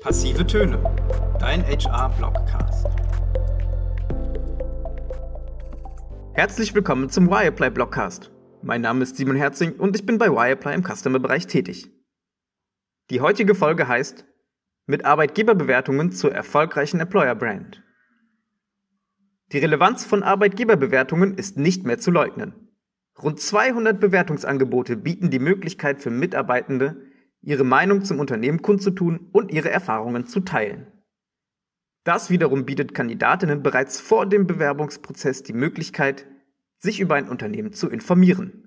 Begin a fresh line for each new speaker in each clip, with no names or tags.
Passive Töne, dein HR-Blogcast. Herzlich willkommen zum Wireplay Blogcast. Mein Name ist Simon Herzing und ich bin bei Wireplay im Customer-Bereich tätig. Die heutige Folge heißt Mit Arbeitgeberbewertungen zur erfolgreichen Employer-Brand. Die Relevanz von Arbeitgeberbewertungen ist nicht mehr zu leugnen. Rund 200 Bewertungsangebote bieten die Möglichkeit für Mitarbeitende, ihre Meinung zum Unternehmen kundzutun und ihre Erfahrungen zu teilen. Das wiederum bietet Kandidatinnen bereits vor dem Bewerbungsprozess die Möglichkeit, sich über ein Unternehmen zu informieren.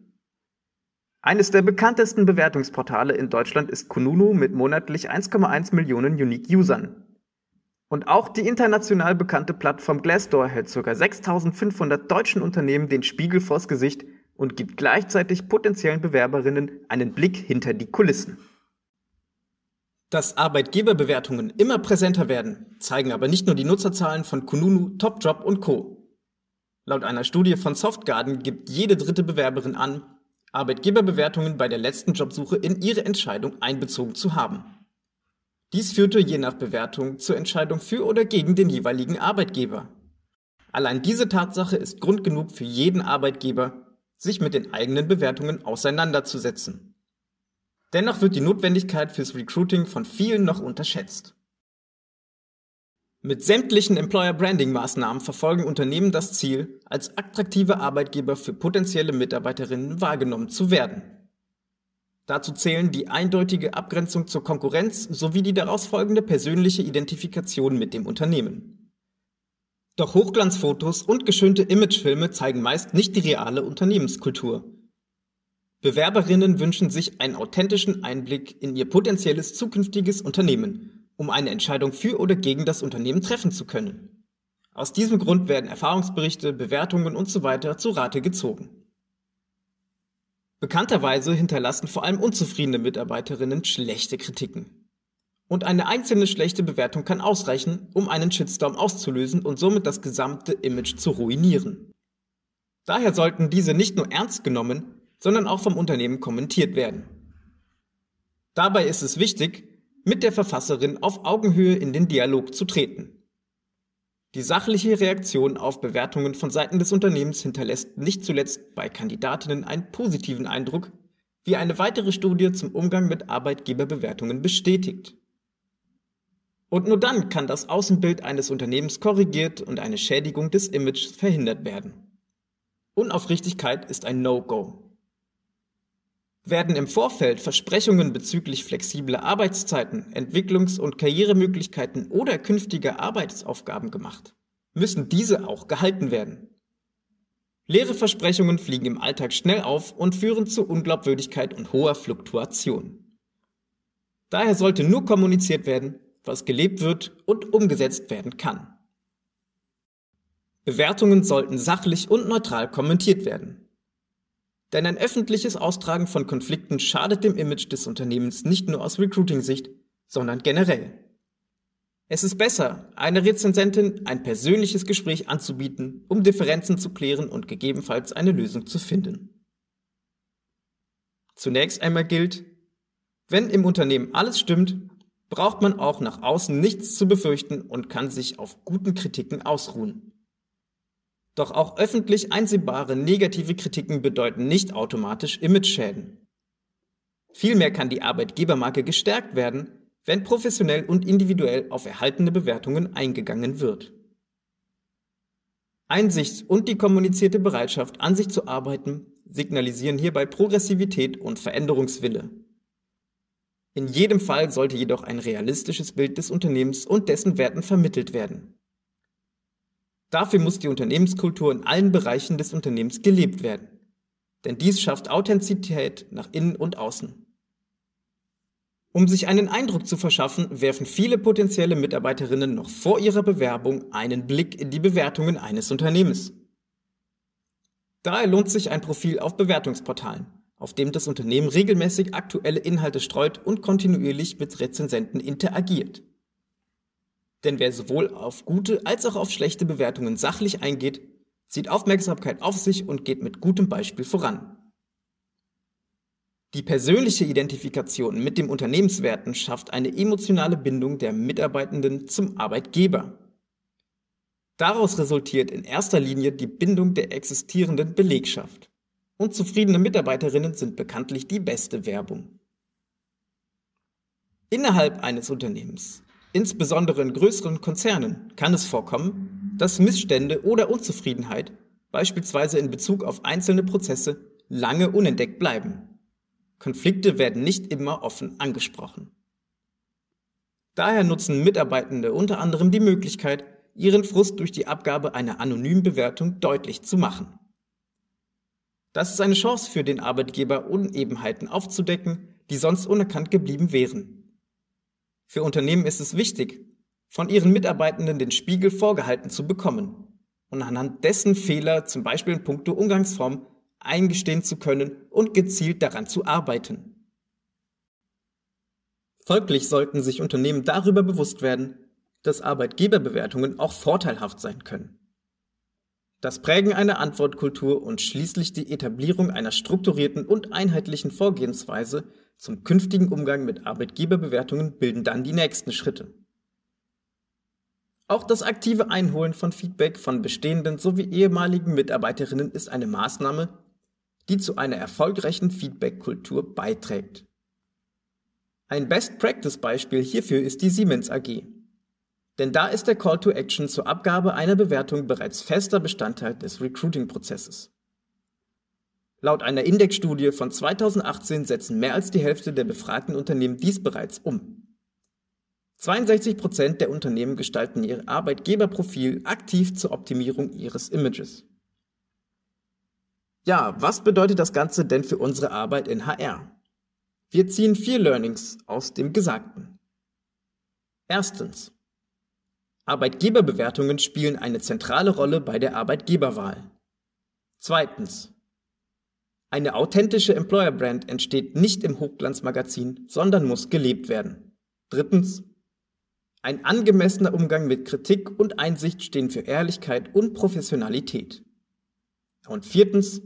Eines der bekanntesten Bewertungsportale in Deutschland ist Kununu mit monatlich 1,1 Millionen Unique-Usern. Und auch die international bekannte Plattform Glassdoor hält ca. 6500 deutschen Unternehmen den Spiegel vors Gesicht und gibt gleichzeitig potenziellen Bewerberinnen einen Blick hinter die Kulissen. Dass Arbeitgeberbewertungen immer präsenter werden, zeigen aber nicht nur die Nutzerzahlen von Kununu, TopJob und Co. Laut einer Studie von Softgarden gibt jede dritte Bewerberin an, Arbeitgeberbewertungen bei der letzten Jobsuche in ihre Entscheidung einbezogen zu haben. Dies führte je nach Bewertung zur Entscheidung für oder gegen den jeweiligen Arbeitgeber. Allein diese Tatsache ist Grund genug für jeden Arbeitgeber, sich mit den eigenen Bewertungen auseinanderzusetzen. Dennoch wird die Notwendigkeit fürs Recruiting von vielen noch unterschätzt. Mit sämtlichen Employer Branding Maßnahmen verfolgen Unternehmen das Ziel, als attraktive Arbeitgeber für potenzielle Mitarbeiterinnen wahrgenommen zu werden. Dazu zählen die eindeutige Abgrenzung zur Konkurrenz sowie die daraus folgende persönliche Identifikation mit dem Unternehmen. Doch Hochglanzfotos und geschönte Imagefilme zeigen meist nicht die reale Unternehmenskultur, Bewerberinnen wünschen sich einen authentischen Einblick in ihr potenzielles zukünftiges Unternehmen, um eine Entscheidung für oder gegen das Unternehmen treffen zu können. Aus diesem Grund werden Erfahrungsberichte, Bewertungen usw. So zu Rate gezogen. Bekannterweise hinterlassen vor allem unzufriedene Mitarbeiterinnen schlechte Kritiken. Und eine einzelne schlechte Bewertung kann ausreichen, um einen Shitstorm auszulösen und somit das gesamte Image zu ruinieren. Daher sollten diese nicht nur ernst genommen, sondern auch vom Unternehmen kommentiert werden. Dabei ist es wichtig, mit der Verfasserin auf Augenhöhe in den Dialog zu treten. Die sachliche Reaktion auf Bewertungen von Seiten des Unternehmens hinterlässt nicht zuletzt bei Kandidatinnen einen positiven Eindruck, wie eine weitere Studie zum Umgang mit Arbeitgeberbewertungen bestätigt. Und nur dann kann das Außenbild eines Unternehmens korrigiert und eine Schädigung des Images verhindert werden. Unaufrichtigkeit ist ein No-Go. Werden im Vorfeld Versprechungen bezüglich flexibler Arbeitszeiten, Entwicklungs- und Karrieremöglichkeiten oder künftiger Arbeitsaufgaben gemacht, müssen diese auch gehalten werden. Leere Versprechungen fliegen im Alltag schnell auf und führen zu Unglaubwürdigkeit und hoher Fluktuation. Daher sollte nur kommuniziert werden, was gelebt wird und umgesetzt werden kann. Bewertungen sollten sachlich und neutral kommentiert werden. Denn ein öffentliches Austragen von Konflikten schadet dem Image des Unternehmens nicht nur aus Recruiting-Sicht, sondern generell. Es ist besser, einer Rezensentin ein persönliches Gespräch anzubieten, um Differenzen zu klären und gegebenenfalls eine Lösung zu finden. Zunächst einmal gilt, wenn im Unternehmen alles stimmt, braucht man auch nach außen nichts zu befürchten und kann sich auf guten Kritiken ausruhen. Doch auch öffentlich einsehbare negative Kritiken bedeuten nicht automatisch Imageschäden. Vielmehr kann die Arbeitgebermarke gestärkt werden, wenn professionell und individuell auf erhaltene Bewertungen eingegangen wird. Einsicht und die kommunizierte Bereitschaft, an sich zu arbeiten, signalisieren hierbei Progressivität und Veränderungswille. In jedem Fall sollte jedoch ein realistisches Bild des Unternehmens und dessen Werten vermittelt werden. Dafür muss die Unternehmenskultur in allen Bereichen des Unternehmens gelebt werden. Denn dies schafft Authentizität nach innen und außen. Um sich einen Eindruck zu verschaffen, werfen viele potenzielle Mitarbeiterinnen noch vor ihrer Bewerbung einen Blick in die Bewertungen eines Unternehmens. Daher lohnt sich ein Profil auf Bewertungsportalen, auf dem das Unternehmen regelmäßig aktuelle Inhalte streut und kontinuierlich mit Rezensenten interagiert. Denn wer sowohl auf gute als auch auf schlechte Bewertungen sachlich eingeht, zieht Aufmerksamkeit auf sich und geht mit gutem Beispiel voran. Die persönliche Identifikation mit dem Unternehmenswerten schafft eine emotionale Bindung der Mitarbeitenden zum Arbeitgeber. Daraus resultiert in erster Linie die Bindung der existierenden Belegschaft. Und zufriedene Mitarbeiterinnen sind bekanntlich die beste Werbung. Innerhalb eines Unternehmens, insbesondere in größeren Konzernen, kann es vorkommen, dass Missstände oder Unzufriedenheit, beispielsweise in Bezug auf einzelne Prozesse, lange unentdeckt bleiben. Konflikte werden nicht immer offen angesprochen. Daher nutzen Mitarbeitende unter anderem die Möglichkeit, ihren Frust durch die Abgabe einer anonymen Bewertung deutlich zu machen. Das ist eine Chance für den Arbeitgeber, Unebenheiten aufzudecken, die sonst unerkannt geblieben wären. Für Unternehmen ist es wichtig, von ihren Mitarbeitenden den Spiegel vorgehalten zu bekommen und anhand dessen Fehler, zum Beispiel in puncto Umgangsform, eingestehen zu können und gezielt daran zu arbeiten. Folglich sollten sich Unternehmen darüber bewusst werden, dass Arbeitgeberbewertungen auch vorteilhaft sein können. Das Prägen einer Antwortkultur und schließlich die Etablierung einer strukturierten und einheitlichen Vorgehensweise zum künftigen Umgang mit Arbeitgeberbewertungen bilden dann die nächsten Schritte. Auch das aktive Einholen von Feedback von bestehenden sowie ehemaligen Mitarbeiterinnen ist eine Maßnahme, die zu einer erfolgreichen Feedback-Kultur beiträgt. Ein Best-Practice-Beispiel hierfür ist die Siemens AG. Denn da ist der Call to Action zur Abgabe einer Bewertung bereits fester Bestandteil des Recruiting-Prozesses. Laut einer Indexstudie von 2018 setzen mehr als die Hälfte der befragten Unternehmen dies bereits um. 62 Prozent der Unternehmen gestalten ihr Arbeitgeberprofil aktiv zur Optimierung ihres Images. Ja, was bedeutet das Ganze denn für unsere Arbeit in HR? Wir ziehen vier Learnings aus dem Gesagten. Erstens. Arbeitgeberbewertungen spielen eine zentrale Rolle bei der Arbeitgeberwahl. Zweitens. Eine authentische Employer Brand entsteht nicht im Hochglanzmagazin, sondern muss gelebt werden. Drittens. Ein angemessener Umgang mit Kritik und Einsicht stehen für Ehrlichkeit und Professionalität. Und viertens.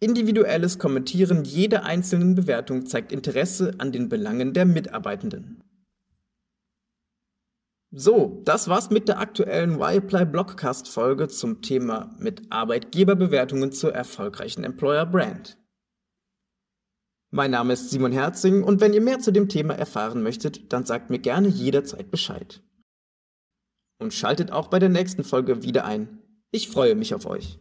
Individuelles Kommentieren jeder einzelnen Bewertung zeigt Interesse an den Belangen der Mitarbeitenden. So, das war's mit der aktuellen Y-Apply Blogcast Folge zum Thema mit Arbeitgeberbewertungen zur erfolgreichen Employer Brand. Mein Name ist Simon Herzing und wenn ihr mehr zu dem Thema erfahren möchtet, dann sagt mir gerne jederzeit Bescheid. Und schaltet auch bei der nächsten Folge wieder ein. Ich freue mich auf euch.